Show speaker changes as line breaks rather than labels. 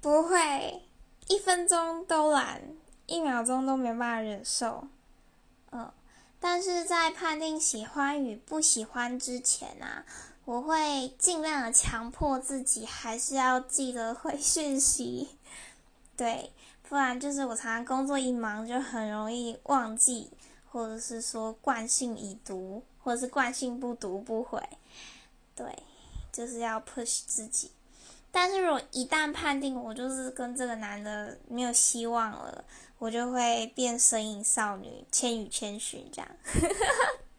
不会，一分钟都懒，一秒钟都没办法忍受。嗯，但是在判定喜欢与不喜欢之前啊，我会尽量的强迫自己，还是要记得回讯息。对，不然就是我常常工作一忙，就很容易忘记，或者是说惯性已读，或者是惯性不读不回。对，就是要 push 自己。但是如果一旦判定我就是跟这个男的没有希望了，我就会变身影少女，千与千寻这样。